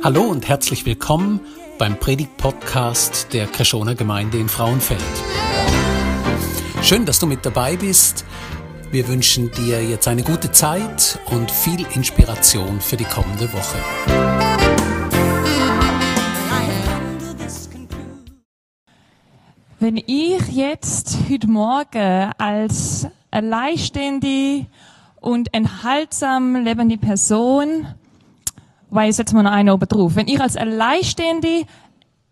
Hallo und herzlich willkommen beim Predigt-Podcast der Kreschoner Gemeinde in Frauenfeld. Schön, dass du mit dabei bist. Wir wünschen dir jetzt eine gute Zeit und viel Inspiration für die kommende Woche. Wenn ich jetzt heute Morgen als alleinständige und enthaltsam lebende Person weil ich setze mal noch einen oben drauf. Wenn ich als alleinstehende,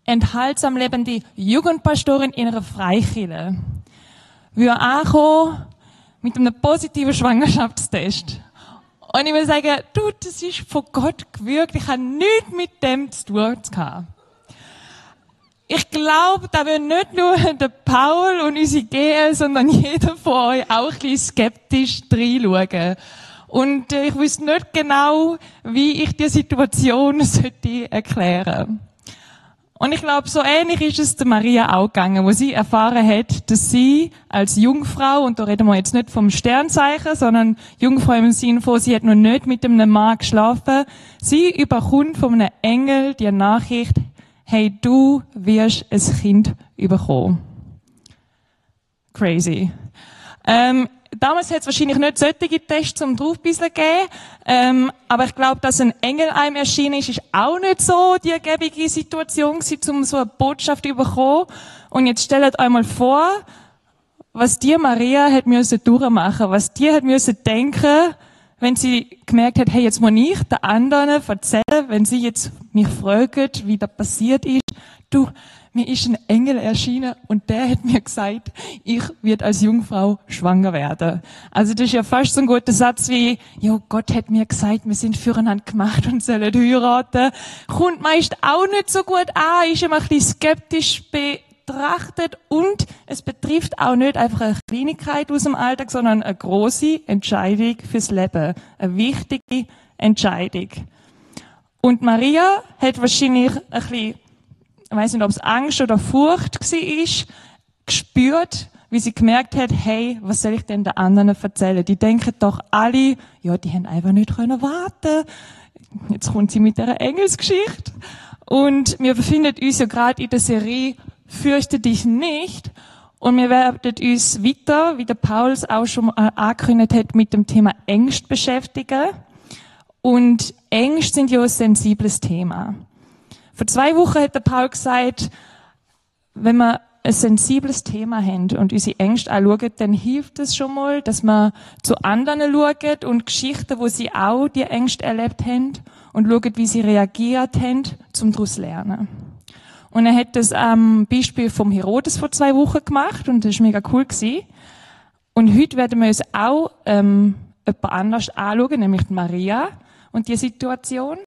enthaltsam lebende Jugendpastorin in einer Freikirche würde ankommen mit einem positiven Schwangerschaftstest. Und ich würde sagen, du, das ist von Gott gewirkt, ich habe nichts mit dem zu tun gehabt. Ich glaube, da will nicht nur der Paul und unsere GL, sondern jeder von euch auch ein bisschen skeptisch reinschauen. Und äh, ich wüsste nicht genau, wie ich die Situation sollte erklären. Und ich glaube, so ähnlich ist es der Maria auch gegangen, wo sie erfahren hat, dass sie als Jungfrau, und da reden wir jetzt nicht vom Sternzeichen, sondern Jungfrau im Sinne von, sie hat noch nicht mit einem Mann geschlafen, sie überkommt von einem Engel die Nachricht, hey, du wirst ein Kind überkommen. Crazy. Ähm, damals hat es wahrscheinlich nicht solche Tests zum Draufbisseln gegeben, ähm, aber ich glaube, dass ein Engel einem erschienen ist, ist auch nicht so die ergebige Situation gewesen, um so eine Botschaft zu bekommen. Und jetzt stellt euch mal vor, was die Maria hat müssen durchmachen, was die hat müssen denken, wenn sie gemerkt hat, hey, jetzt muss ich den anderen erzählen, wenn sie jetzt mich fragen, wie das passiert ist. Du, mir ist ein Engel erschienen und der hat mir gesagt, ich werde als Jungfrau schwanger werden. Also das ist ja fast so ein guter Satz wie, ja, Gott hat mir gesagt, wir sind füreinander gemacht und sollen heiraten. Kommt meist auch nicht so gut an, ist immer ein bisschen skeptisch betrachtet und es betrifft auch nicht einfach eine Kleinigkeit aus dem Alltag, sondern eine große Entscheidung fürs Leben. Eine wichtige Entscheidung. Und Maria hat wahrscheinlich ein bisschen ich weiß nicht, ob es Angst oder Furcht war, gespürt, wie sie gemerkt hat, hey, was soll ich denn den anderen erzählen? Die denken doch alle, ja, die haben einfach nicht können warten. Jetzt kommt sie mit der Engelsgeschichte. Und wir befinden uns ja gerade in der Serie Fürchte dich nicht. Und wir werden uns weiter, wie der Pauls auch schon angekündigt hat, mit dem Thema Ängst beschäftigen. Und Ängste sind ja ein sensibles Thema. Vor zwei Wochen hat der Paul gesagt, wenn wir ein sensibles Thema haben und unsere Ängste anschauen, dann hilft es schon mal, dass man zu anderen schaut und Geschichten, wo sie auch die Ängste erlebt haben und schaut, wie sie reagiert haben, zum daraus lernen. Und er hat das am Beispiel vom Herodes vor zwei Wochen gemacht und das ist mega cool gewesen. Und heute werden wir uns auch ähm, jemand anders anschauen, nämlich Maria und die Situation.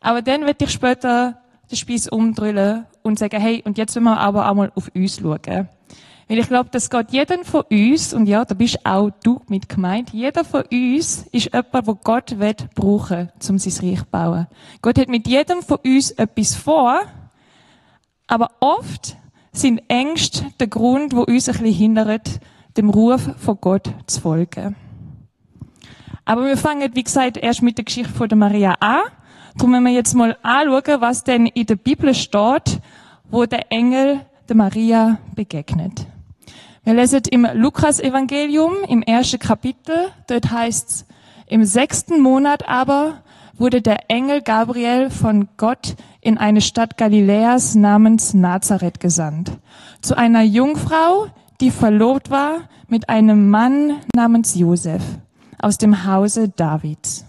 Aber dann werde ich später den Spieß umdrüllen und sagen, hey, und jetzt wollen wir aber auch mal auf uns schauen. Weil ich glaube, das geht jedem von uns, und ja, da bist auch du mit gemeint, jeder von uns ist jemand, wo Gott will brauchen, um sein Reich zu bauen. Gott hat mit jedem von uns etwas vor, aber oft sind Ängste der Grund, wo uns ein bisschen hindert, dem Ruf von Gott zu folgen. Aber wir fangen, wie gesagt, erst mit der Geschichte von der Maria an. Darum wir jetzt mal anschauen, was denn in der Bibel steht, wo der Engel der Maria begegnet. Wir lesen im Lukas-Evangelium im ersten Kapitel, dort heißt's, im sechsten Monat aber wurde der Engel Gabriel von Gott in eine Stadt Galiläas namens Nazareth gesandt. Zu einer Jungfrau, die verlobt war mit einem Mann namens Josef aus dem Hause Davids.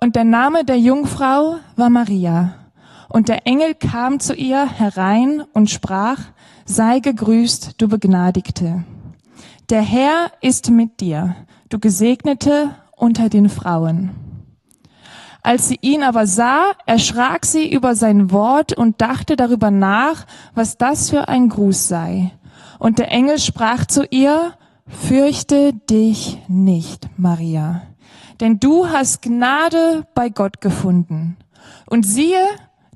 Und der Name der Jungfrau war Maria. Und der Engel kam zu ihr herein und sprach, sei gegrüßt, du Begnadigte. Der Herr ist mit dir, du Gesegnete unter den Frauen. Als sie ihn aber sah, erschrak sie über sein Wort und dachte darüber nach, was das für ein Gruß sei. Und der Engel sprach zu ihr, fürchte dich nicht, Maria denn du hast Gnade bei Gott gefunden. Und siehe,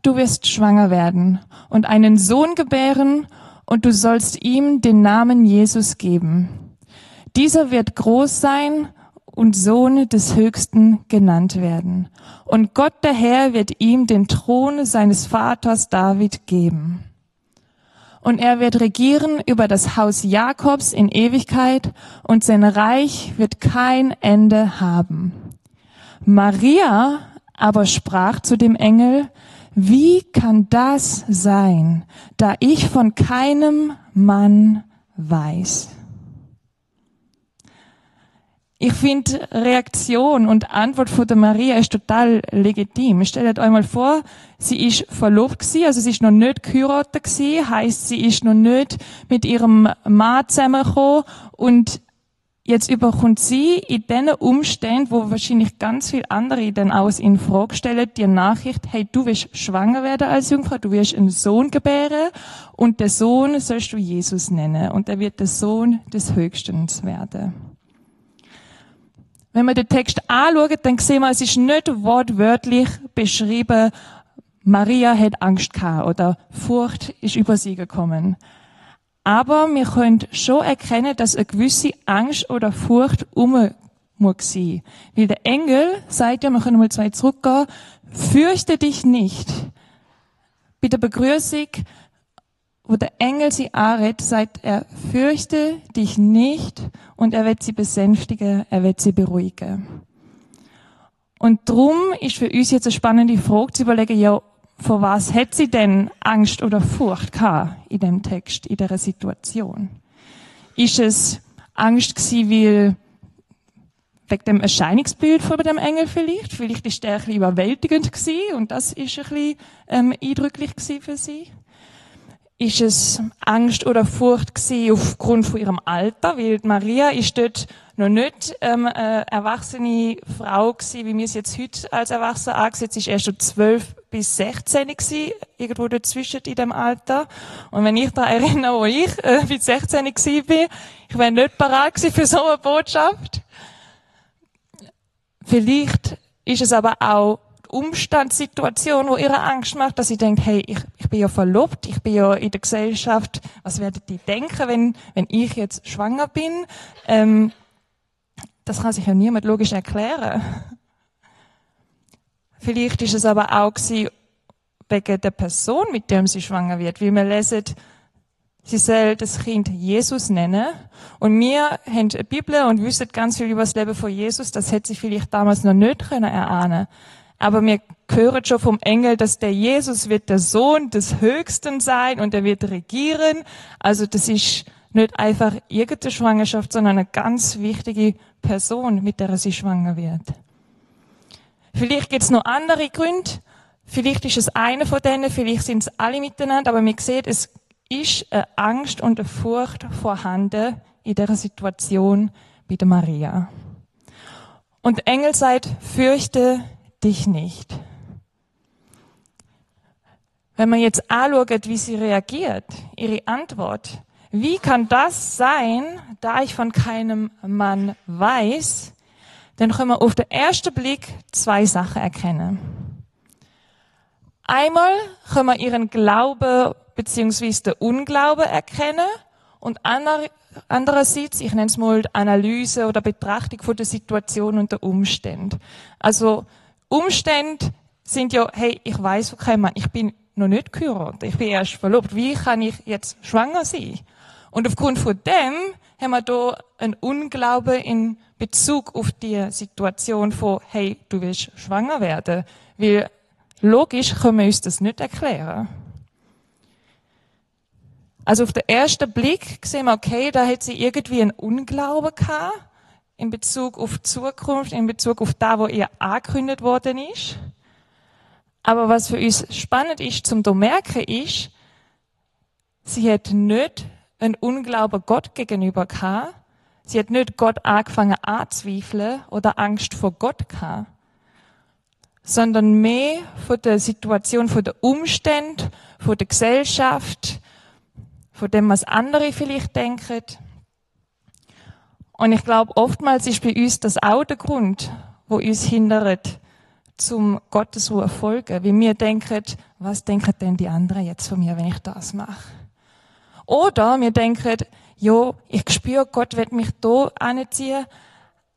du wirst schwanger werden und einen Sohn gebären, und du sollst ihm den Namen Jesus geben. Dieser wird groß sein und Sohn des Höchsten genannt werden. Und Gott der Herr wird ihm den Thron seines Vaters David geben. Und er wird regieren über das Haus Jakobs in Ewigkeit und sein Reich wird kein Ende haben. Maria aber sprach zu dem Engel, wie kann das sein, da ich von keinem Mann weiß? Ich finde Reaktion und Antwort von der Maria ist total legitim. Stellt euch mal vor, sie ist verlobt gewesen, also sie ist noch nicht geheiratet gewesen, heisst, sie ist noch nicht mit ihrem Mann zusammengekommen und jetzt überkommt sie in den Umständen, wo wahrscheinlich ganz viele andere dann auch in Frage stellen, die Nachricht, hey, du wirst schwanger werden als Jungfrau, du wirst einen Sohn gebären und der Sohn sollst du Jesus nennen und er wird der Sohn des Höchstens werden. Wenn wir den Text anschauen, dann sehen wir, es ist nicht wortwörtlich beschrieben, Maria hat Angst gehabt oder Furcht ist über sie gekommen. Aber wir können schon erkennen, dass eine gewisse Angst oder Furcht um muss sein. Weil der Engel sagt ja, wir können mal zwei zurückgehen, fürchte dich nicht. Bei der Begrüßung wo der Engel sie anredet, sagt er, fürchte dich nicht und er wird sie besänftigen, er wird sie beruhigen. Und drum ist für uns jetzt eine spannende Frage zu überlegen, ja, vor was hat sie denn Angst oder Furcht gehabt in dem Text, in der Situation? Ist es Angst gewesen, weil wegen dem Erscheinungsbild von dem Engel vielleicht? Vielleicht ist der ein bisschen überwältigend gewesen und das ist ein bisschen ähm, eindrücklich gewesen für sie ist es Angst oder Furcht gewesen aufgrund von ihrem Alter, weil Maria ist dort noch nicht ähm, äh, erwachsene Frau gewesen, wie wir es jetzt heute als Erwachsene angesetzt ist erst schon zwölf bis 16 gewesen, irgendwo dazwischen in dem Alter. Und wenn ich da erinnere, wo ich äh, bis 16 gewesen bin, ich wäre nicht bereit gewesen für so eine Botschaft. Vielleicht ist es aber auch Umstandssituation, wo ihre Angst macht, dass sie denkt, hey, ich, ich bin ja verlobt, ich bin ja in der Gesellschaft, was werden die denken, wenn, wenn ich jetzt schwanger bin? Ähm, das kann sich ja niemand logisch erklären. Vielleicht ist es aber auch gewesen, wegen der Person, mit der sie schwanger wird, wie wir lesen, Sie soll das Kind Jesus nennen. Und wir haben eine Bibel und wissen ganz viel über das Leben von Jesus. Das hätte sich vielleicht damals noch nicht können erahnen aber wir hören schon vom Engel, dass der Jesus wird der Sohn des Höchsten sein und er wird regieren. Also das ist nicht einfach irgendeine Schwangerschaft, sondern eine ganz wichtige Person, mit der sie schwanger wird. Vielleicht gibt es noch andere Gründe. Vielleicht ist es einer von denen, vielleicht sind es alle miteinander, aber man sieht, es ist eine Angst und eine Furcht vorhanden in der Situation bei der Maria. Und der Engel sagt, fürchte dich nicht. Wenn man jetzt anschaut, wie sie reagiert, ihre Antwort, wie kann das sein, da ich von keinem Mann weiß, dann können wir auf den ersten Blick zwei Sachen erkennen. Einmal können wir ihren Glaube beziehungsweise den Unglaube erkennen und andererseits, ich nenne es mal Analyse oder Betrachtung von der Situation und der Umstände. Also Umstände sind ja, hey, ich weiß okay, Mann, ich bin noch nicht geheiratet, ich bin erst verlobt. Wie kann ich jetzt schwanger sein? Und aufgrund von dem haben wir da einen Unglaube in Bezug auf die Situation von, hey, du willst schwanger werden. Weil logisch können wir uns das nicht erklären. Also auf den ersten Blick sehen wir, okay, da hat sie irgendwie einen Unglaube gehabt in Bezug auf die Zukunft, in Bezug auf das, was ihr angekündigt worden ist. Aber was für uns spannend ist zum zu merken ist, sie hat nicht einen Unglauben Gott gegenüber gehabt. Sie hat nicht Gott angefangen anzweifeln oder Angst vor Gott gehabt. Sondern mehr von der Situation, von der Umstände, von der Gesellschaft, von dem, was andere vielleicht denken. Und ich glaube, oftmals ist bei uns das auch der Grund, wo uns hindert, zum Gottesruhe folgen. Wie wir denken, was denken denn die anderen jetzt von mir, wenn ich das mache? Oder wir denken, jo, ich spüre, Gott wird mich da anziehen,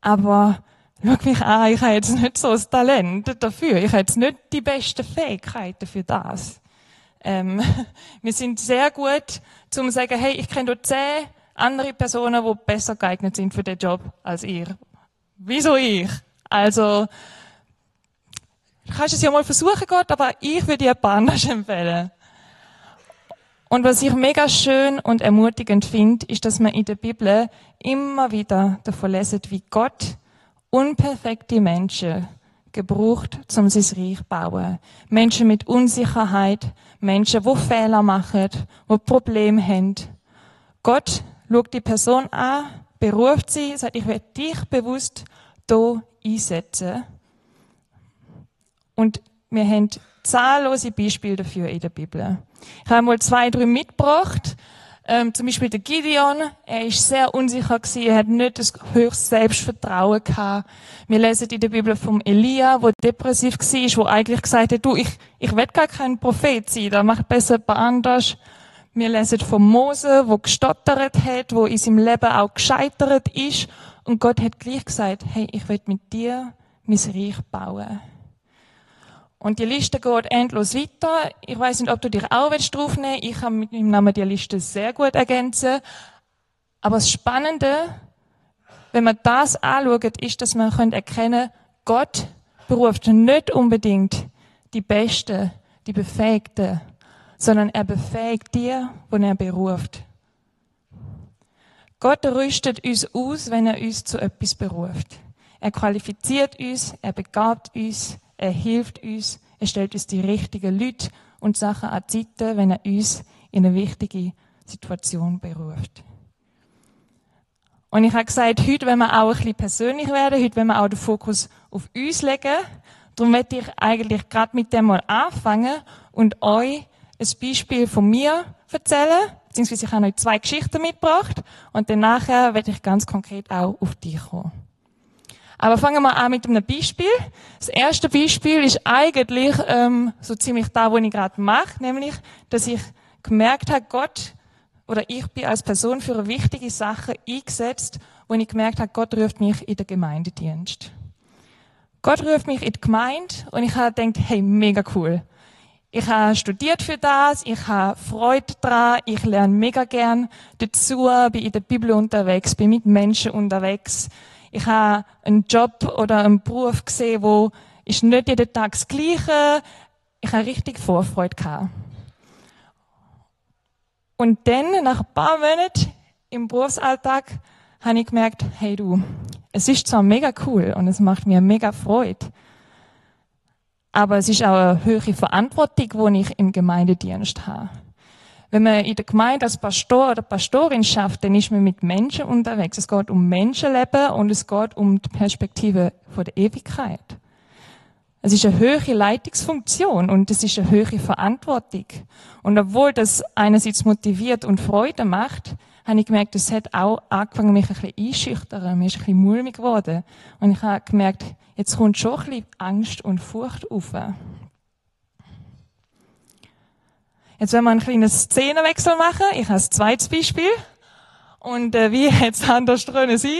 Aber schau mich an, ich habe jetzt nicht so das Talent dafür. Ich habe jetzt nicht die besten Fähigkeiten für das. Ähm, wir sind sehr gut, zum zu sagen, hey, ich kenne dort zehn andere Personen, die besser geeignet sind für den Job als ihr. Wieso ich? Also, du kannst es ja mal versuchen, Gott, aber ich würde dir ein paar anders empfehlen. Und was ich mega schön und ermutigend finde, ist, dass man in der Bibel immer wieder davon lesen, wie Gott unperfekte Menschen gebraucht, um sein Reich zu bauen. Menschen mit Unsicherheit, Menschen, die Fehler machen, die Probleme haben. Gott schaut die Person an, beruft sie, sagt, ich werde dich bewusst hier einsetzen. Und wir haben zahllose Beispiele dafür in der Bibel. Ich habe mal zwei, drei mitgebracht. Ähm, zum Beispiel der Gideon, er ist sehr unsicher gewesen, er hat nicht das höchste Selbstvertrauen gehabt. Wir lesen in der Bibel vom Elia, wo depressiv war, wo eigentlich gesagt hat, du, ich, ich will gar kein Prophet sein, da macht besser jemand anders. Wir lesen von Mose, wo gestottert hat, wo in seinem Leben auch gescheitert ist. Und Gott hat gleich gesagt, hey, ich will mit dir mein Reich bauen. Und die Liste geht endlos weiter. Ich weiß nicht, ob du dich auch draufnehmen willst. Ich kann mit meinem Namen die Liste sehr gut ergänzen. Aber das Spannende, wenn man das anschaut, ist, dass man erkennen kann, Gott beruft nicht unbedingt die Besten, die Befähigten, sondern er befähigt dir, wo er beruft. Gott rüstet uns aus, wenn er uns zu etwas beruft. Er qualifiziert uns, er begabt uns, er hilft uns, er stellt uns die richtigen Leute und Sachen an die Seite, wenn er uns in eine wichtige Situation beruft. Und ich habe gesagt, heute wenn wir auch ein bisschen persönlich werden, heute wenn wir auch den Fokus auf uns legen. Darum möchte ich eigentlich gerade mit dem mal anfangen und euch ein Beispiel von mir erzählen, beziehungsweise ich habe euch zwei Geschichten mitgebracht und dann nachher werde ich ganz konkret auch auf dich kommen. Aber fangen wir an mit einem Beispiel. Das erste Beispiel ist eigentlich ähm, so ziemlich da, wo ich gerade mache, nämlich, dass ich gemerkt habe, Gott oder ich bin als Person für eine wichtige Sache eingesetzt, wo ich gemerkt habe, Gott ruft mich in den Gemeindedienst. Gott ruft mich in die Gemeinde und ich habe gedacht, hey, mega cool. Ich habe studiert für das, ich habe Freude dran, ich lerne mega gern dazu, bin in der Bibel unterwegs, bin mit Menschen unterwegs ich habe einen Job oder einen Beruf gesehen, wo ist nicht jeden Tag das Gleiche. Ich habe richtig Vorfreude gehabt. Und dann, nach ein paar Monaten im Berufsalltag, habe ich gemerkt, hey du, es ist zwar mega cool und es macht mir mega Freude, aber es ist auch eine höhere Verantwortung, die ich im Gemeindedienst habe. Wenn man in der Gemeinde als Pastor oder Pastorin schafft, dann ist man mit Menschen unterwegs. Es geht um Menschenleben und es geht um die Perspektive von der Ewigkeit. Es ist eine höhere Leitungsfunktion und es ist eine höhere Verantwortung. Und obwohl das einerseits motiviert und Freude macht, habe ich gemerkt, es hat auch angefangen, mich ein bisschen einschüchtern. Mir ist ein bisschen mulmig geworden. Und ich habe gemerkt, jetzt kommt schon ein bisschen Angst und Furcht auf. Jetzt werden wir einen kleinen Szenenwechsel machen. Ich habe ein zweites Beispiel. Und äh, wie jetzt anders drin sein,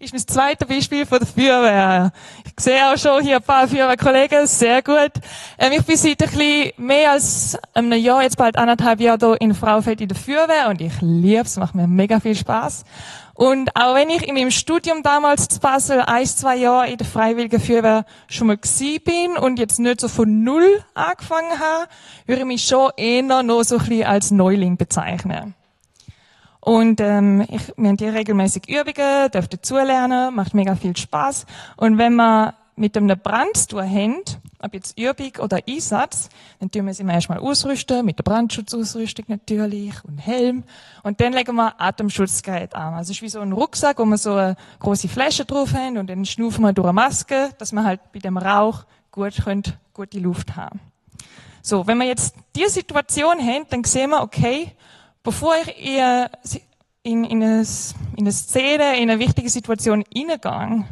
ist mein zweites Beispiel von der Feuerwehr. Ich sehe auch schon hier ein paar Feuerwehrkollegen, sehr gut. Ähm, ich bin seit ein bisschen mehr als einem Jahr, jetzt bald anderthalb Jahre hier in Fraufeld in der Feuerwehr und ich liebe es, macht mir mega viel Spaß. Und auch wenn ich in meinem Studium damals zu Basel ein, zwei Jahre in der Freiwilligen Feuerwehr schon mal gewesen bin und jetzt nicht so von Null angefangen habe, würde ich mich schon eher noch so ein bisschen als Neuling bezeichnen. Und ähm, ich, wir haben hier regelmäßig Übungen, dürfen dazulernen, macht mega viel Spaß. Und wenn man mit einem Brand zu haben, ob jetzt Übung oder Einsatz, dann tun wir sie erstmal ausrüsten, mit der Brandschutzausrüstung natürlich und Helm. Und dann legen wir Atemschutzgerät an. Also es ist wie so ein Rucksack, wo wir so eine große Flasche drauf haben und dann schnufen wir durch eine Maske, dass wir halt bei dem Rauch gut könnt, gute Luft haben. So, wenn wir jetzt die Situation haben, dann sehen wir, okay, bevor ich in, in, in, eine, in eine Szene, in eine wichtige Situation hineingehe,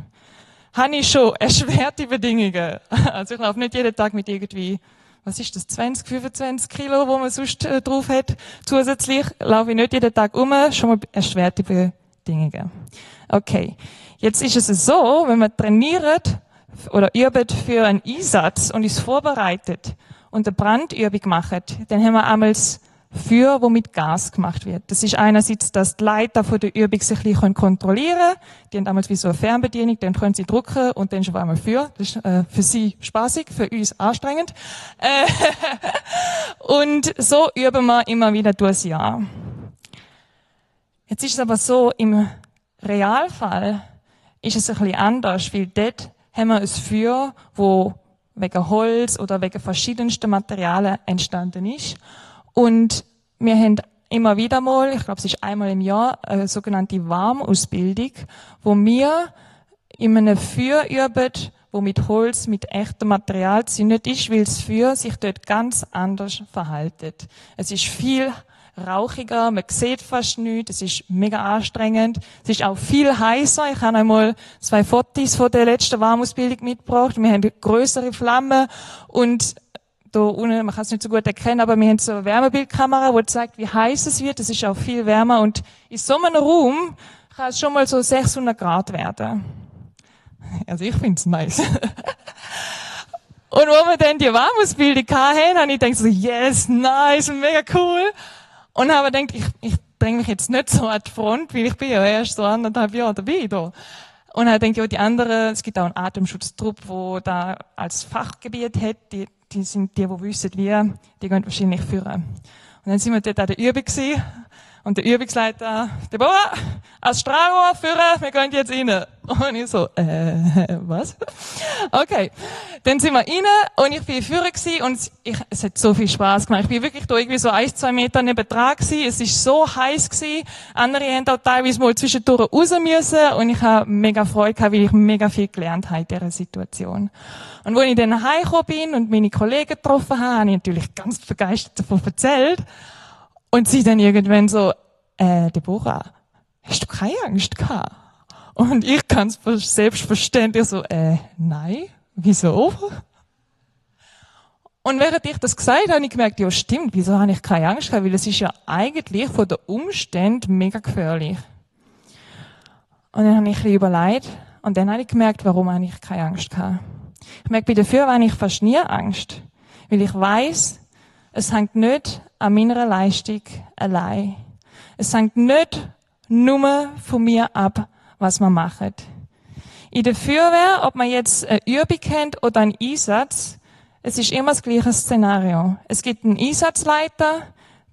habe ich schon erschwerte Bedingungen. Also ich laufe nicht jeden Tag mit irgendwie, was ist das, 20, 25 Kilo, wo man sonst äh, drauf hat. Zusätzlich laufe ich nicht jeden Tag um, schon mal erschwerte Rahmenbedingungen. Okay. Jetzt ist es so, wenn man trainiert oder übt für einen Einsatz und ist vorbereitet und eine Brandübung macht, dann haben wir einmal für, wo mit Gas gemacht wird. Das ist einerseits, dass die Leiter von der Übung sich ein bisschen kontrollieren können. Die haben damals wie so eine Fernbedienung, dann können sie drücken und dann schon einmal für. Das ist äh, für sie spaßig, für uns anstrengend. Äh, und so üben wir immer wieder durchs Jahr. Jetzt ist es aber so, im Realfall ist es ein bisschen anders, weil dort haben wir ein Feuer, wo wegen Holz oder wegen verschiedensten Materialien entstanden ist. Und wir haben immer wieder mal, ich glaube, es ist einmal im Jahr, eine sogenannte Warmausbildung, wo wir in einem Feuer üben, wo mit Holz, mit echtem Material zündet ist, weil das Feuer sich dort ganz anders verhaltet. Es ist viel rauchiger, man sieht fast nichts, es ist mega anstrengend, es ist auch viel heißer. Ich habe einmal zwei Fotos von der letzten Warmausbildung mitgebracht. Wir haben größere Flammen und da unten, man kann es nicht so gut erkennen, aber wir haben so eine Wärmebildkamera, die zeigt, wie heiß es wird. Es ist auch viel wärmer und in so einem Raum kann es schon mal so 600 Grad werden. Also ich finde es nice. und wo wir dann die Warmausbildung hatten, habe ich gedacht so, yes, nice, mega cool. Und habe gedacht, ich, ich dränge mich jetzt nicht so an die Front, weil ich bin ja erst so anderthalb Jahre dabei da. Und habe gedacht, ja, die anderen, es gibt auch einen Atemschutztrupp, wo da als Fachgebiet hat, die die sind die, die wissen, wie, die gehen wahrscheinlich führen. Und dann sind wir dort an der Übung gewesen, und der Übungsleiter, Deborah, als Strahlrohr führen, wir gehen jetzt rein. Und ich so, äh, was? Okay. Dann sind wir rein und ich bin Führer gewesen und ich, es hat so viel Spaß gemacht. Ich bin wirklich da irgendwie so ein, zwei Meter neben dran gewesen. Es ist so heiß gewesen. Andere haben auch teilweise mal zwischendurch raus müssen und ich habe mega Freude gehabt, weil ich mega viel gelernt habe in dieser Situation. Und wo ich dann heimgekommen bin und meine Kollegen getroffen habe, habe ich natürlich ganz begeistert davon erzählt. Und sie dann irgendwann so, äh, Deborah, hast du keine Angst gehabt? Und ich ganz selbstverständlich so, äh, nein, wieso? Und während ich das gesagt habe, habe ich gemerkt, ja stimmt, wieso habe ich keine Angst gehabt? Weil es ist ja eigentlich von den Umständen mega gefährlich. Und dann habe ich ein überlegt und dann habe ich gemerkt, warum habe ich keine Angst gehabt. Ich merke, bei dafür habe ich fast nie Angst. Weil ich weiß, es hängt nicht an meiner Leistung allein. Es hängt nicht nur von mir ab, was man macht. In der Feuerwehr, ob man jetzt eine Übung kennt oder einen Einsatz, es ist immer das gleiche Szenario. Es gibt einen Einsatzleiter,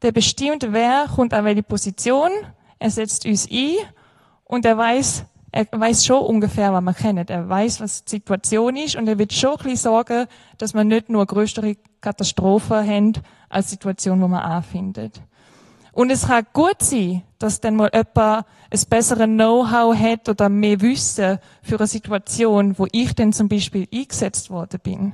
der bestimmt, wer kommt an welche Position, er setzt uns ein und er weiß, er weiß schon ungefähr, was man kennt. Er weiß, was die Situation ist und er wird schon ein bisschen sorgen, dass man nicht nur größere Katastrophen haben als Situation, wo man anfindet. Und es kann gut sein, dass dann mal jemand ein besseres Know-how hat oder mehr Wissen für eine Situation, wo ich dann zum Beispiel eingesetzt worden bin.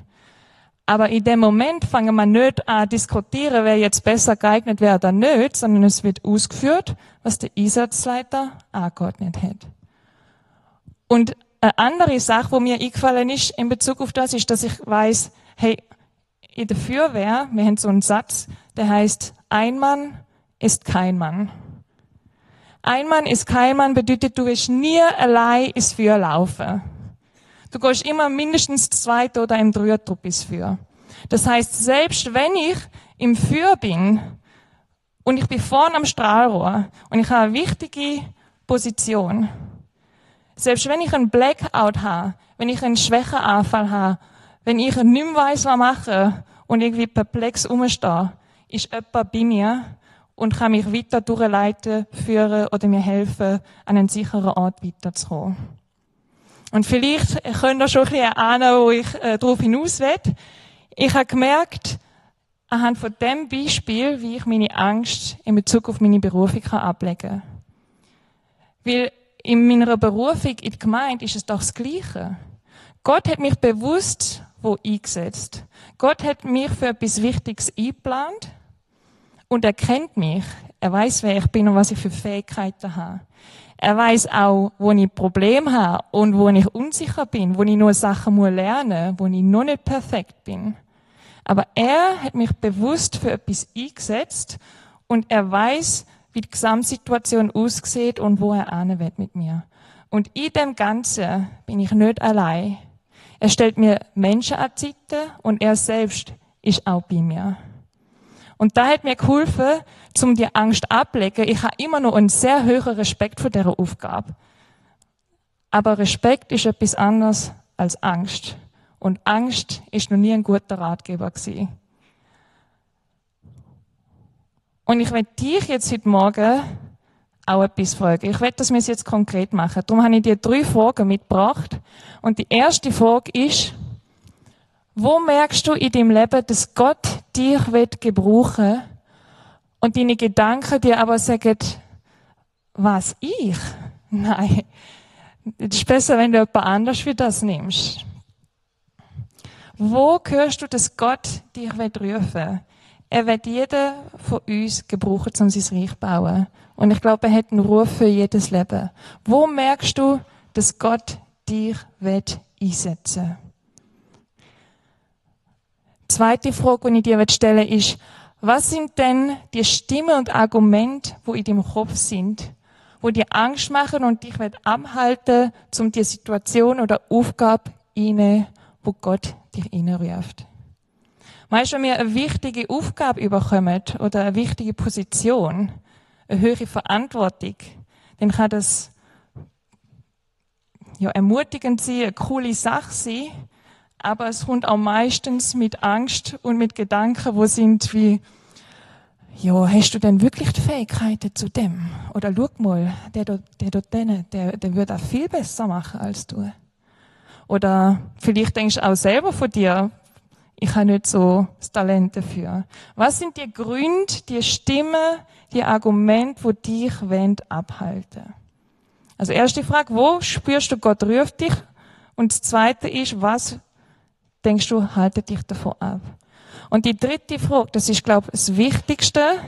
Aber in dem Moment fangen wir nicht an diskutieren, wer jetzt besser geeignet wäre oder nicht, sondern es wird ausgeführt, was der Einsatzleiter angeordnet hat. Und eine andere Sache, wo mir eingefallen ist in Bezug auf das, ist, dass ich weiß, hey, in der Feuerwehr, wir haben so einen Satz, der heißt, ein Mann ist kein Mann. Ein Mann ist kein Mann bedeutet, du wirst nie allein ins Feuer laufen. Du gehst immer mindestens zweit oder im Dreiertrupp ins Feuer. Das heißt, selbst wenn ich im Feuer bin und ich bin vorne am Strahlrohr und ich habe eine wichtige Position, selbst wenn ich einen Blackout habe, wenn ich einen Schwächeanfall habe, wenn ich nicht mehr weiss, was machen und irgendwie perplex umstehe, ist jemand bei mir und kann mich weiter durchleiten, führen oder mir helfen, an einen sicheren Ort weiterzukommen. Und vielleicht könnt ihr schon ein bisschen ahnen, wo ich äh, darauf hinaus will. Ich habe gemerkt, anhand von dem Beispiel, wie ich meine Angst in Bezug auf meine Berufung kann ablegen kann. Weil in meiner Berufung in der Gemeinde ist es doch das Gleiche. Gott hat mich bewusst wo eingesetzt. Gott hat mich für etwas Wichtiges eingeplant und er kennt mich. Er weiß, wer ich bin und was ich für Fähigkeiten habe. Er weiß auch, wo ich Probleme habe und wo ich unsicher bin, wo ich nur Sachen muss lernen, wo ich noch nicht perfekt bin. Aber er hat mich bewusst für etwas eingesetzt und er weiß, wie die Gesamtsituation aussieht und wo er ane wird mit mir. Und in dem Ganzen bin ich nicht allein. Er stellt mir Menschen an die Seite und er selbst ist auch bei mir. Und da hat mir geholfen, zum die Angst ablegen. Ich habe immer noch einen sehr hohen Respekt vor dieser Aufgabe. Aber Respekt ist etwas anderes als Angst. Und Angst ist noch nie ein guter Ratgeber gewesen. Und ich werde dich jetzt heute Morgen auch etwas fragen. Ich werde, dass wir es jetzt konkret machen. Darum habe ich dir drei Fragen mitgebracht. Und die erste Frage ist, wo merkst du in deinem Leben, dass Gott dich wird gebrauchen und deine Gedanken dir aber sagen, was ich? Nein. Es ist besser, wenn du jemand anders für das nimmst. Wo hörst du, dass Gott dich wird rufen? Er wird jeden von uns gebrauchen, um sein Reich zu bauen. Und ich glaube, er hat einen Ruf für jedes Leben. Wo merkst du, dass Gott dich wird einsetzen Zweite Frage, die ich dir stellen will, ist, was sind denn die Stimmen und Argumente, wo in deinem Kopf sind, wo dir Angst machen und dich abhalten, um die Situation oder Aufgabe inne, wo Gott dich? Weißt du, wenn wir eine wichtige Aufgabe überkommen oder eine wichtige Position, eine höhere Verantwortung, dann kann das ja ermutigend sein, eine coole Sache sein, aber es kommt auch meistens mit Angst und mit Gedanken, wo sind wie, ja, hast du denn wirklich die Fähigkeiten zu dem? Oder schau mal, der dort, der dort denen, der, der würde auch viel besser machen als du. Oder vielleicht denkst du auch selber von dir, ich habe nicht so das Talent dafür. Was sind die Gründe, die Stimmen, die Argumente, wo dich wollen abhalten? Also erste Frage, wo spürst du Gott ruft dich? Und das zweite ist, was denkst du, haltet dich davon ab? Und die dritte Frage, das ist, glaube ich, das Wichtigste,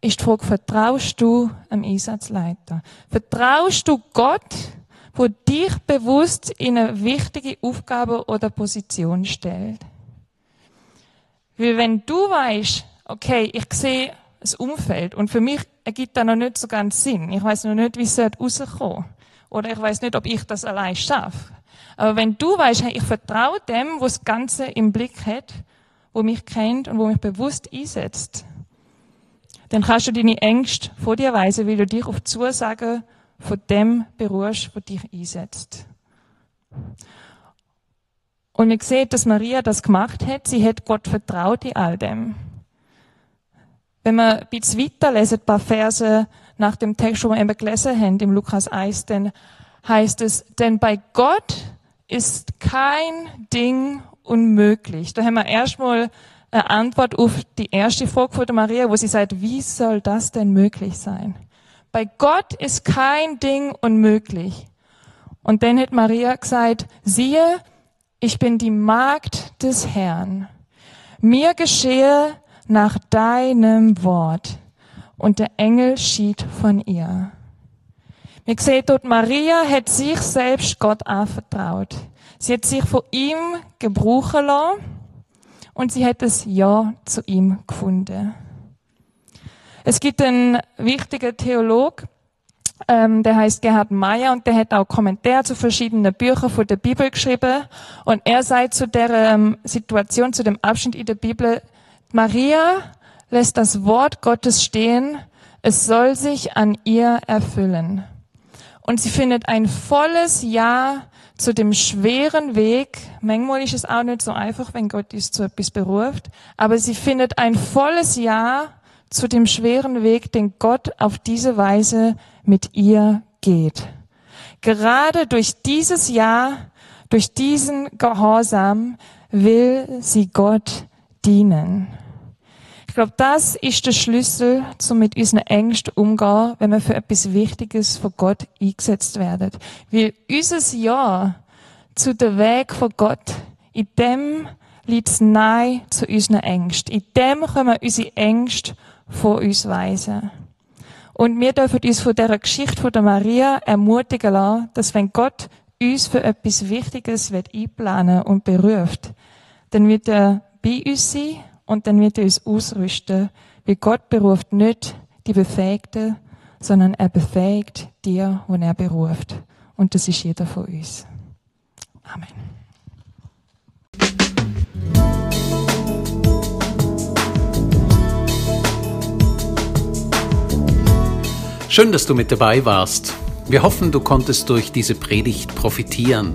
ist die Frage, vertraust du am Einsatzleiter? Vertraust du Gott, wo dich bewusst in eine wichtige Aufgabe oder Position stellt. Weil wenn du weißt, okay, ich sehe das Umfeld und für mich ergibt das noch nicht so ganz Sinn. Ich weiß noch nicht, wie es rauskommt. Oder ich weiß nicht, ob ich das allein schaffe. Aber wenn du weißt, hey, ich vertraue dem, wo das Ganze im Blick hat, wo mich kennt und wo mich bewusst einsetzt, dann kannst du deine Ängste vor dir weisen, weil du dich auf Zusagen von dem beruhst, was dich einsetzt. Und wir sehen, dass Maria das gemacht hat. Sie hat Gott vertraut in all dem. Wenn wir ein bisschen weiterlesen, ein paar Verse nach dem Text, den wir eben gelesen haben, im Lukas 1, dann heißt es, denn bei Gott ist kein Ding unmöglich. Da haben wir erstmal eine Antwort auf die erste Frage von der Maria, wo sie sagt, wie soll das denn möglich sein? Bei Gott ist kein Ding unmöglich. Und dann hat Maria gesagt, siehe, ich bin die Magd des Herrn. Mir geschehe nach deinem Wort. Und der Engel schied von ihr. Wir sehen dort, Maria hat sich selbst Gott anvertraut. Sie hat sich von ihm gebrauchen lassen und sie hat das Ja zu ihm gefunden. Es gibt einen wichtigen Theolog, ähm, der heißt Gerhard Meyer und der hat auch Kommentare zu verschiedenen Büchern von der Bibel geschrieben. Und er sagt zu der ähm, Situation, zu dem Abschnitt in der Bibel, Maria lässt das Wort Gottes stehen, es soll sich an ihr erfüllen. Und sie findet ein volles Ja zu dem schweren Weg. Manchmal ist es auch nicht so einfach, wenn Gott uns zu etwas beruft. Aber sie findet ein volles Ja zu dem schweren Weg, den Gott auf diese Weise mit ihr geht. Gerade durch dieses Ja, durch diesen Gehorsam will sie Gott dienen. Ich glaube, das ist der Schlüssel, zum mit unseren Ängsten umgehen, wenn wir für etwas Wichtiges von Gott eingesetzt werden. Weil unser Ja zu der Weg von Gott, in dem liegt es Nein zu unseren Ängsten. In dem können wir unsere Ängste von uns weisen. Und wir dürfen uns von dieser Geschichte von der Maria ermutigen lassen, dass wenn Gott uns für etwas Wichtiges wird einplanen und beruft, dann wird er bei uns sein und dann wird er uns ausrüsten, weil Gott beruft nicht die Befähigten, sondern er befähigt dir, wo er beruft. Und das ist jeder von uns. Amen. Schön, dass du mit dabei warst. Wir hoffen, du konntest durch diese Predigt profitieren.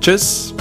Tschüss!